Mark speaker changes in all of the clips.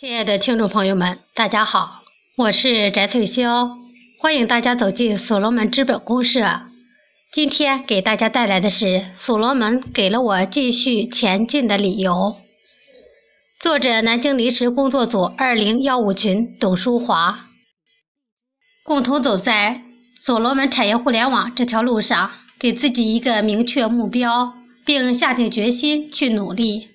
Speaker 1: 亲爱的听众朋友们，大家好，我是翟翠霄，欢迎大家走进所罗门资本公社。今天给大家带来的是所罗门给了我继续前进的理由。作者：南京临时工作组二零幺五群董淑华。共同走在所罗门产业互联网这条路上，给自己一个明确目标，并下定决心去努力，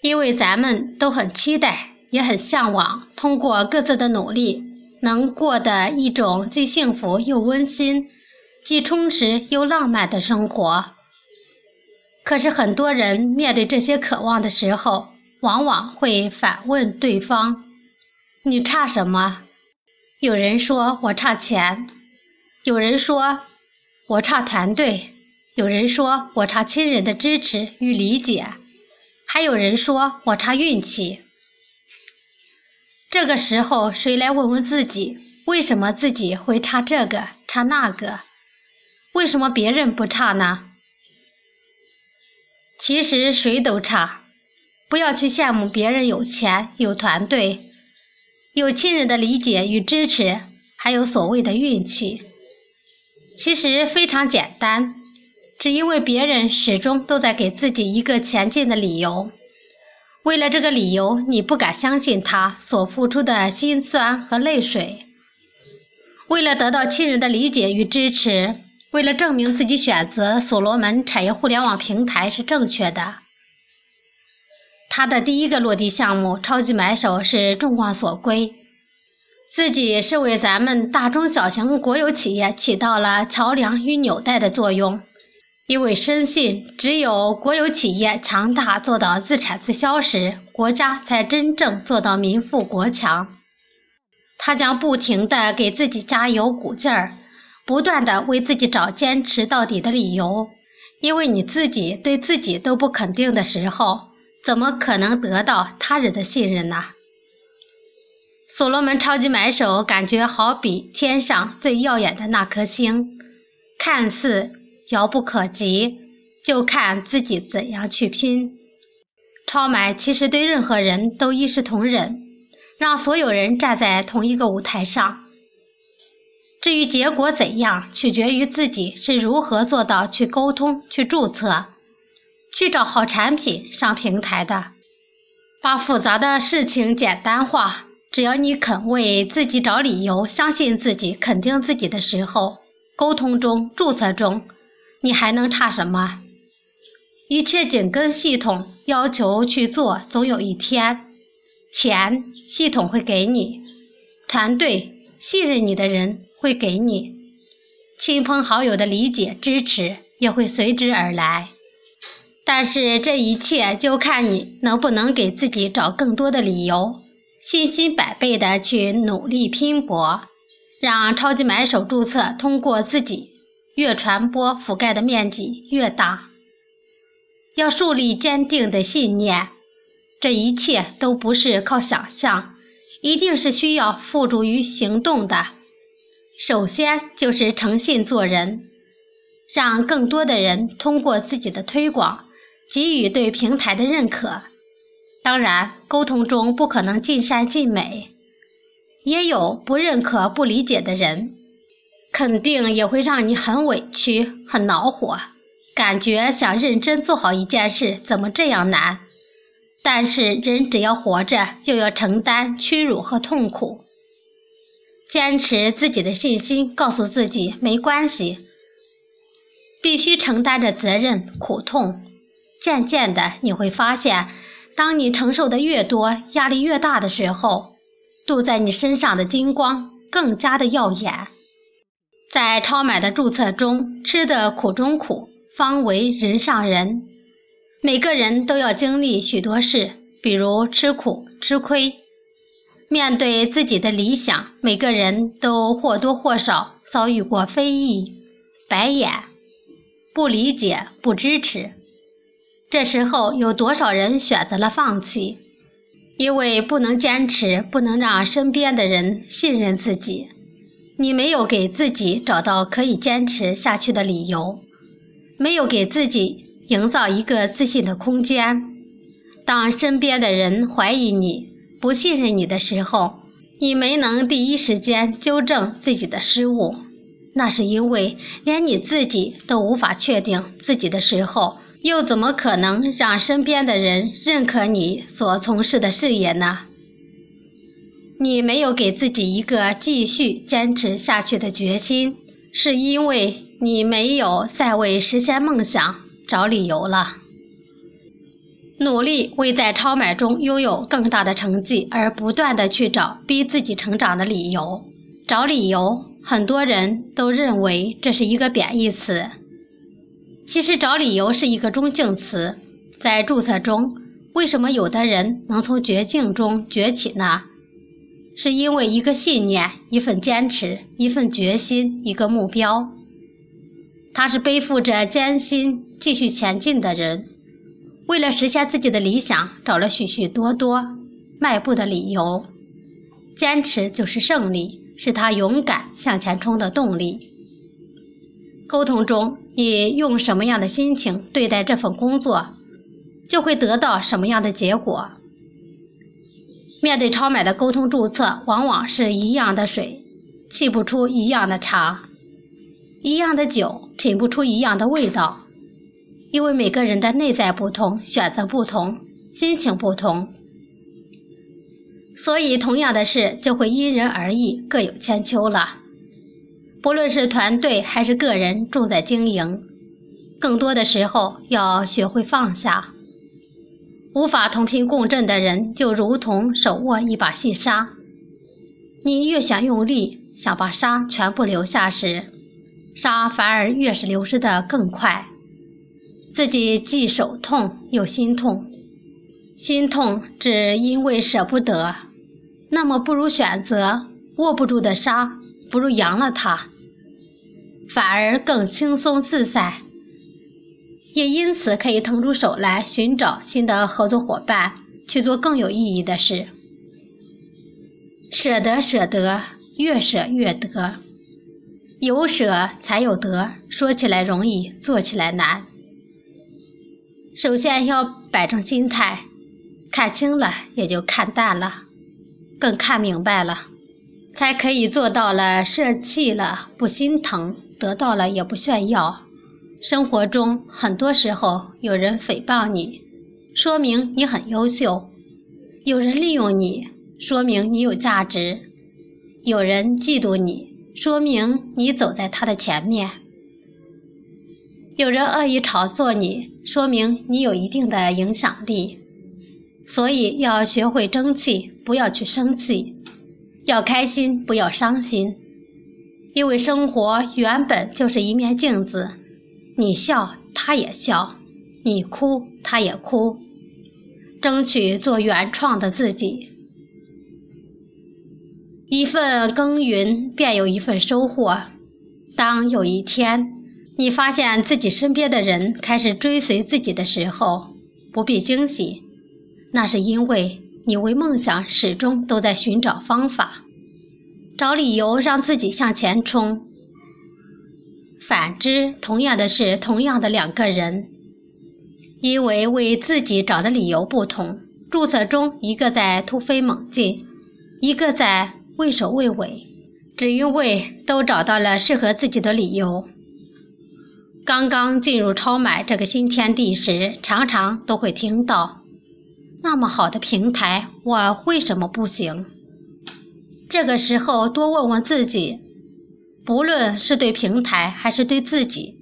Speaker 1: 因为咱们都很期待。也很向往通过各自的努力，能过的一种既幸福又温馨、既充实又浪漫的生活。可是，很多人面对这些渴望的时候，往往会反问对方：“你差什么？”有人说我差钱，有人说我差团队，有人说我差亲人的支持与理解，还有人说我差运气。这个时候，谁来问问自己，为什么自己会差这个差那个？为什么别人不差呢？其实谁都差，不要去羡慕别人有钱、有团队、有亲人的理解与支持，还有所谓的运气。其实非常简单，只因为别人始终都在给自己一个前进的理由。为了这个理由，你不敢相信他所付出的辛酸和泪水。为了得到亲人的理解与支持，为了证明自己选择所罗门产业互联网平台是正确的，他的第一个落地项目“超级买手”是众望所归。自己是为咱们大中小型国有企业起到了桥梁与纽带的作用。因为深信，只有国有企业强大，做到自产自销时，国家才真正做到民富国强。他将不停地给自己加油鼓劲儿，不断地为自己找坚持到底的理由。因为你自己对自己都不肯定的时候，怎么可能得到他人的信任呢？所罗门超级买手感觉好比天上最耀眼的那颗星，看似。遥不可及，就看自己怎样去拼。超买其实对任何人都一视同仁，让所有人站在同一个舞台上。至于结果怎样，取决于自己是如何做到去沟通、去注册、去找好产品上平台的。把复杂的事情简单化，只要你肯为自己找理由，相信自己，肯定自己的时候，沟通中、注册中。你还能差什么？一切紧跟系统要求去做，总有一天，钱系统会给你，团队信任你的人会给你，亲朋好友的理解支持也会随之而来。但是这一切就看你能不能给自己找更多的理由，信心百倍的去努力拼搏，让超级买手注册通过自己。越传播覆盖的面积越大，要树立坚定的信念，这一切都不是靠想象，一定是需要付诸于行动的。首先就是诚信做人，让更多的人通过自己的推广，给予对平台的认可。当然，沟通中不可能尽善尽美，也有不认可、不理解的人。肯定也会让你很委屈、很恼火，感觉想认真做好一件事怎么这样难？但是人只要活着，就要承担屈辱和痛苦。坚持自己的信心，告诉自己没关系，必须承担着责任、苦痛。渐渐的，你会发现，当你承受的越多，压力越大的时候，镀在你身上的金光更加的耀眼。在超买的注册中，吃的苦中苦，方为人上人。每个人都要经历许多事，比如吃苦、吃亏。面对自己的理想，每个人都或多或少遭遇过非议、白眼、不理解、不支持。这时候，有多少人选择了放弃？因为不能坚持，不能让身边的人信任自己。你没有给自己找到可以坚持下去的理由，没有给自己营造一个自信的空间。当身边的人怀疑你、不信任你的时候，你没能第一时间纠正自己的失误，那是因为连你自己都无法确定自己的时候，又怎么可能让身边的人认可你所从事的事业呢？你没有给自己一个继续坚持下去的决心，是因为你没有再为实现梦想找理由了。努力为在超买中拥有更大的成绩而不断的去找逼自己成长的理由，找理由，很多人都认为这是一个贬义词。其实找理由是一个中性词，在注册中，为什么有的人能从绝境中崛起呢？是因为一个信念、一份坚持、一份决心、一个目标。他是背负着艰辛继续前进的人，为了实现自己的理想，找了许许多多迈步的理由。坚持就是胜利，是他勇敢向前冲的动力。沟通中，你用什么样的心情对待这份工作，就会得到什么样的结果。面对超买的沟通注册，往往是一样的水，沏不出一样的茶；一样的酒，品不出一样的味道。因为每个人的内在不同，选择不同，心情不同，所以同样的事就会因人而异，各有千秋了。不论是团队还是个人，重在经营，更多的时候要学会放下。无法同频共振的人，就如同手握一把细沙，你越想用力想把沙全部留下时，沙反而越是流失的更快，自己既手痛又心痛，心痛只因为舍不得，那么不如选择握不住的沙，不如扬了它，反而更轻松自在。也因此可以腾出手来寻找新的合作伙伴，去做更有意义的事。舍得，舍得，越舍越得，有舍才有得。说起来容易，做起来难。首先要摆正心态，看清了也就看淡了，更看明白了，才可以做到了舍弃了不心疼，得到了也不炫耀。生活中很多时候，有人诽谤你，说明你很优秀；有人利用你，说明你有价值；有人嫉妒你，说明你走在他的前面；有人恶意炒作你，说明你有一定的影响力。所以要学会争气，不要去生气；要开心，不要伤心，因为生活原本就是一面镜子。你笑，他也笑；你哭，他也哭。争取做原创的自己。一份耕耘，便有一份收获。当有一天你发现自己身边的人开始追随自己的时候，不必惊喜，那是因为你为梦想始终都在寻找方法，找理由让自己向前冲。反之，同样的是同样的两个人，因为为自己找的理由不同，注册中一个在突飞猛进，一个在畏首畏尾，只因为都找到了适合自己的理由。刚刚进入超买这个新天地时，常常都会听到：“那么好的平台，我为什么不行？”这个时候，多问问自己。不论是对平台还是对自己，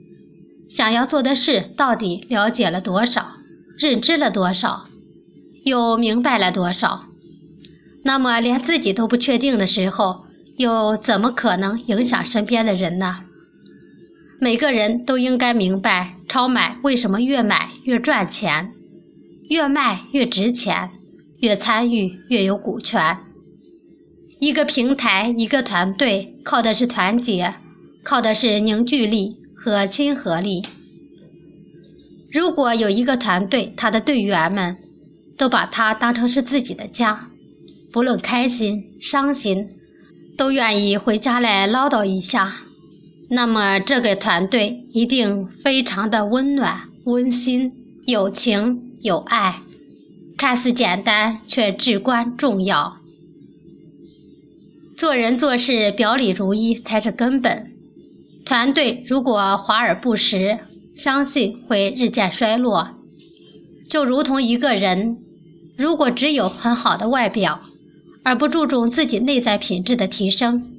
Speaker 1: 想要做的事到底了解了多少，认知了多少，又明白了多少？那么连自己都不确定的时候，又怎么可能影响身边的人呢？每个人都应该明白，超买为什么越买越赚钱，越卖越值钱，越参与越有股权。一个平台，一个团队，靠的是团结，靠的是凝聚力和亲和力。如果有一个团队，他的队员们都把他当成是自己的家，不论开心伤心，都愿意回家来唠叨一下，那么这个团队一定非常的温暖、温馨、有情有爱，看似简单，却至关重要。做人做事表里如一才是根本。团队如果华而不实，相信会日渐衰落。就如同一个人，如果只有很好的外表，而不注重自己内在品质的提升，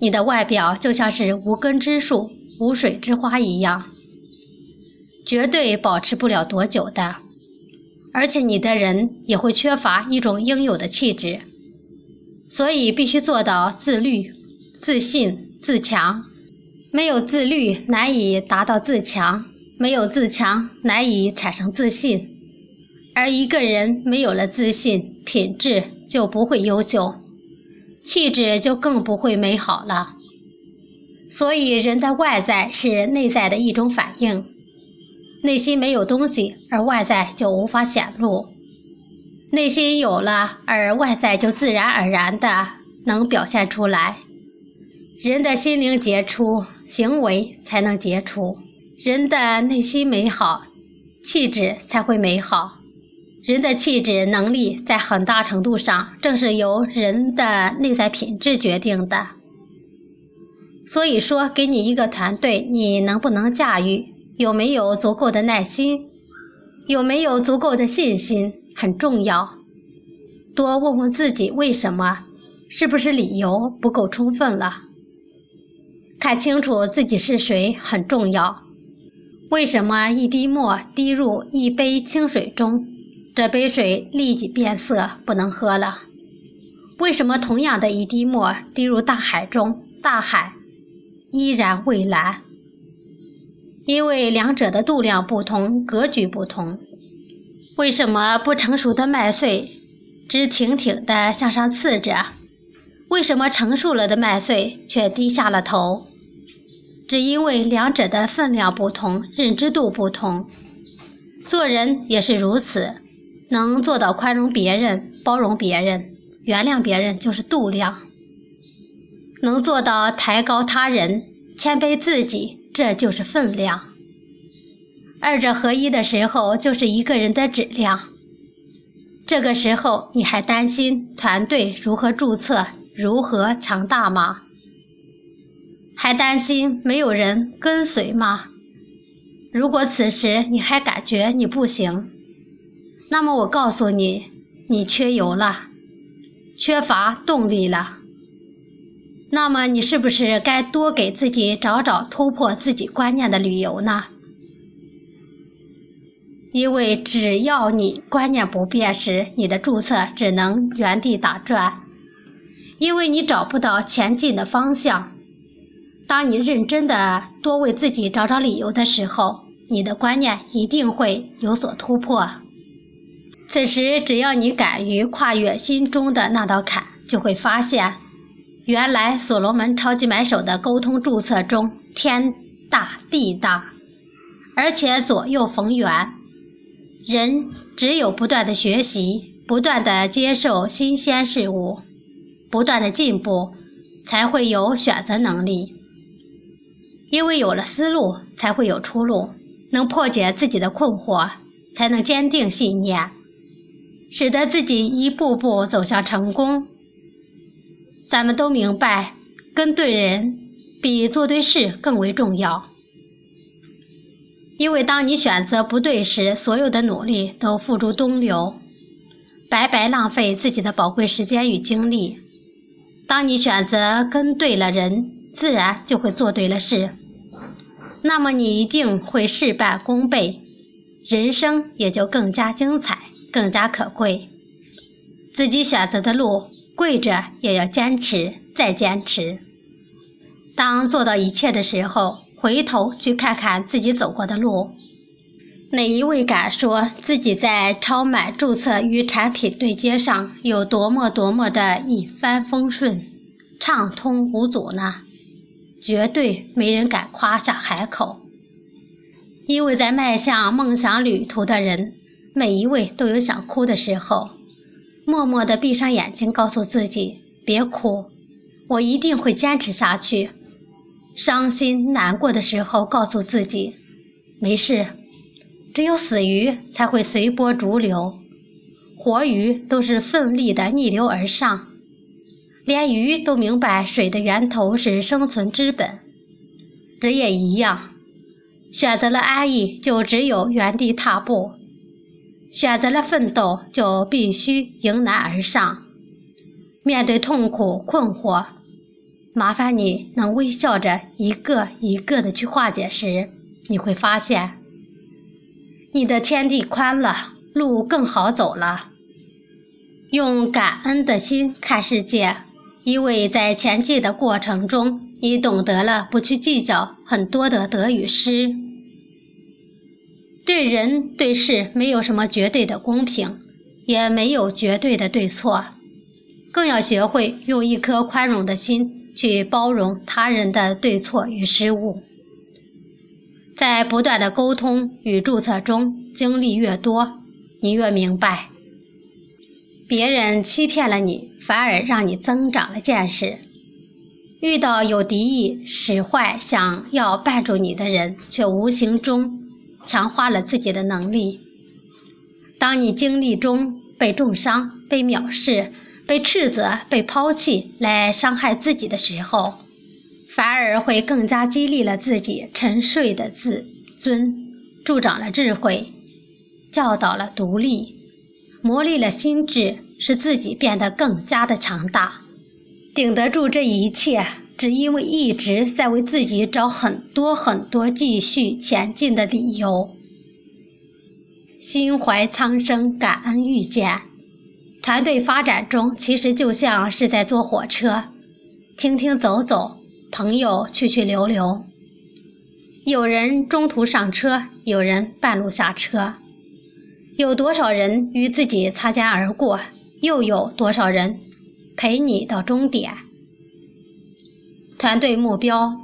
Speaker 1: 你的外表就像是无根之树、无水之花一样，绝对保持不了多久的。而且你的人也会缺乏一种应有的气质。所以必须做到自律、自信、自强。没有自律，难以达到自强；没有自强，难以产生自信。而一个人没有了自信，品质就不会优秀，气质就更不会美好了。所以，人的外在是内在的一种反应。内心没有东西，而外在就无法显露。内心有了，而外在就自然而然的能表现出来。人的心灵杰出，行为才能杰出。人的内心美好，气质才会美好。人的气质能力在很大程度上正是由人的内在品质决定的。所以说，给你一个团队，你能不能驾驭？有没有足够的耐心？有没有足够的信心？很重要，多问问自己为什么，是不是理由不够充分了？看清楚自己是谁很重要。为什么一滴墨滴入一杯清水中，这杯水立即变色，不能喝了？为什么同样的一滴墨滴入大海中，大海依然蔚蓝？因为两者的度量不同，格局不同。为什么不成熟的麦穗直挺挺地向上刺着？为什么成熟了的麦穗却低下了头？只因为两者的分量不同，认知度不同。做人也是如此，能做到宽容别人、包容别人、原谅别人，就是度量；能做到抬高他人、谦卑自己，这就是分量。二者合一的时候，就是一个人的质量。这个时候，你还担心团队如何注册、如何强大吗？还担心没有人跟随吗？如果此时你还感觉你不行，那么我告诉你，你缺油了，缺乏动力了。那么你是不是该多给自己找找突破自己观念的理由呢？因为只要你观念不变时，你的注册只能原地打转，因为你找不到前进的方向。当你认真的多为自己找找理由的时候，你的观念一定会有所突破。此时，只要你敢于跨越心中的那道坎，就会发现，原来所罗门超级买手的沟通注册中天大地大，而且左右逢源。人只有不断的学习，不断的接受新鲜事物，不断的进步，才会有选择能力。因为有了思路，才会有出路，能破解自己的困惑，才能坚定信念，使得自己一步步走向成功。咱们都明白，跟对人比做对事更为重要。因为当你选择不对时，所有的努力都付诸东流，白白浪费自己的宝贵时间与精力。当你选择跟对了人，自然就会做对了事，那么你一定会事半功倍，人生也就更加精彩，更加可贵。自己选择的路，跪着也要坚持，再坚持。当做到一切的时候。回头去看看自己走过的路，哪一位敢说自己在超买注册与产品对接上有多么多么的一帆风顺、畅通无阻呢？绝对没人敢夸下海口。因为在迈向梦想旅途的人，每一位都有想哭的时候，默默地闭上眼睛，告诉自己别哭，我一定会坚持下去。伤心难过的时候，告诉自己没事。只有死鱼才会随波逐流，活鱼都是奋力的逆流而上，连鱼都明白水的源头是生存之本。人也一样，选择了安逸，就只有原地踏步；选择了奋斗，就必须迎难而上。面对痛苦困惑，麻烦你能微笑着一个一个的去化解时，你会发现，你的天地宽了，路更好走了。用感恩的心看世界，因为在前进的过程中，你懂得了不去计较很多的得与失。对人对事没有什么绝对的公平，也没有绝对的对错。更要学会用一颗宽容的心去包容他人的对错与失误。在不断的沟通与注册中，经历越多，你越明白，别人欺骗了你，反而让你增长了见识。遇到有敌意、使坏、想要绊住你的人，却无形中强化了自己的能力。当你经历中被重伤、被藐视。被斥责、被抛弃来伤害自己的时候，反而会更加激励了自己沉睡的自尊，助长了智慧，教导了独立，磨砺了心智，使自己变得更加的强大，顶得住这一切，只因为一直在为自己找很多很多继续前进的理由，心怀苍生，感恩遇见。团队发展中，其实就像是在坐火车，停停走走，朋友去去留留。有人中途上车，有人半路下车。有多少人与自己擦肩而过？又有多少人陪你到终点？团队目标，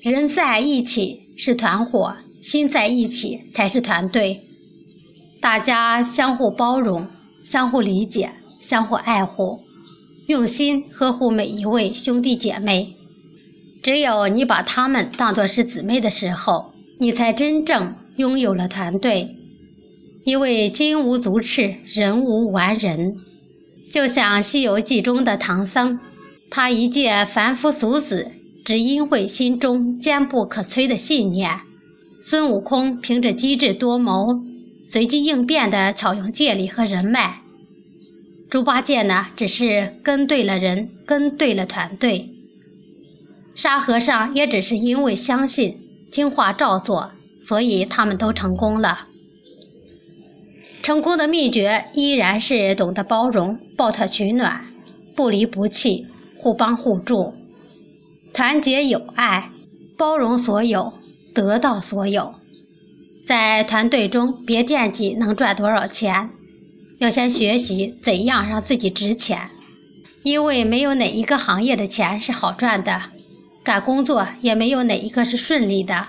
Speaker 1: 人在一起是团伙，心在一起才是团队。大家相互包容。相互理解，相互爱护，用心呵护每一位兄弟姐妹。只有你把他们当作是姊妹的时候，你才真正拥有了团队。因为金无足赤，人无完人。就像《西游记》中的唐僧，他一介凡夫俗子，只因为心中坚不可摧的信念。孙悟空凭着机智多谋。随机应变的巧用借力和人脉，猪八戒呢，只是跟对了人，跟对了团队。沙和尚也只是因为相信，听话照做，所以他们都成功了。成功的秘诀依然是懂得包容、抱团取暖、不离不弃、互帮互助、团结友爱、包容所有、得到所有。在团队中，别惦记能赚多少钱，要先学习怎样让自己值钱。因为没有哪一个行业的钱是好赚的，干工作也没有哪一个是顺利的。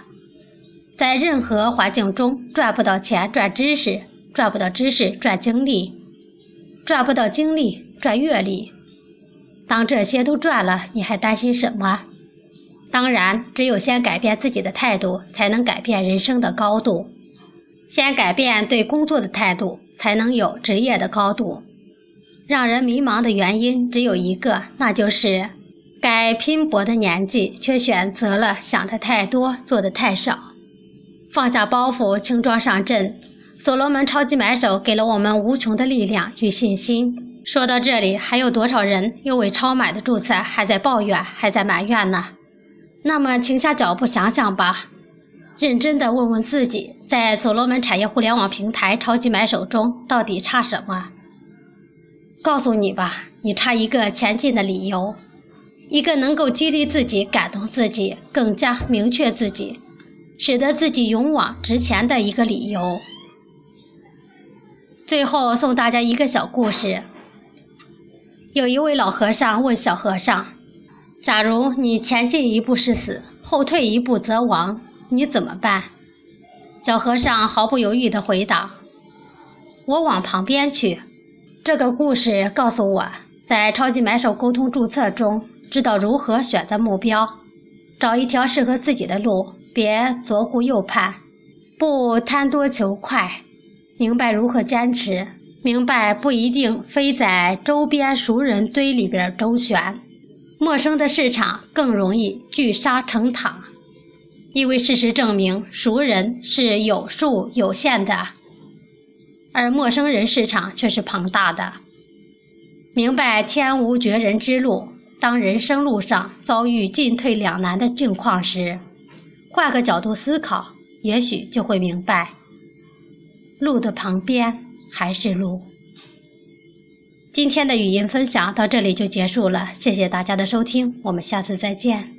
Speaker 1: 在任何环境中，赚不到钱赚知识，赚不到知识赚经历，赚不到经历赚阅历。当这些都赚了，你还担心什么？当然，只有先改变自己的态度，才能改变人生的高度；先改变对工作的态度，才能有职业的高度。让人迷茫的原因只有一个，那就是该拼搏的年纪，却选择了想的太多，做的太少。放下包袱，轻装上阵。所罗门超级买手给了我们无穷的力量与信心。说到这里，还有多少人又为超买的注册还在抱怨，还在埋怨呢？那么，停下脚步想想吧，认真的问问自己，在所罗门产业互联网平台超级买手中到底差什么？告诉你吧，你差一个前进的理由，一个能够激励自己、感动自己、更加明确自己，使得自己勇往直前的一个理由。最后送大家一个小故事：有一位老和尚问小和尚。假如你前进一步是死，后退一步则亡，你怎么办？小和尚毫不犹豫地回答：“我往旁边去。”这个故事告诉我，在超级买手沟通注册中，知道如何选择目标，找一条适合自己的路，别左顾右盼，不贪多求快，明白如何坚持，明白不一定非在周边熟人堆里边周旋，陌生的市场更容易聚沙成塔。因为事实证明，熟人是有数有限的，而陌生人市场却是庞大的。明白天无绝人之路，当人生路上遭遇进退两难的境况时，换个角度思考，也许就会明白，路的旁边还是路。今天的语音分享到这里就结束了，谢谢大家的收听，我们下次再见。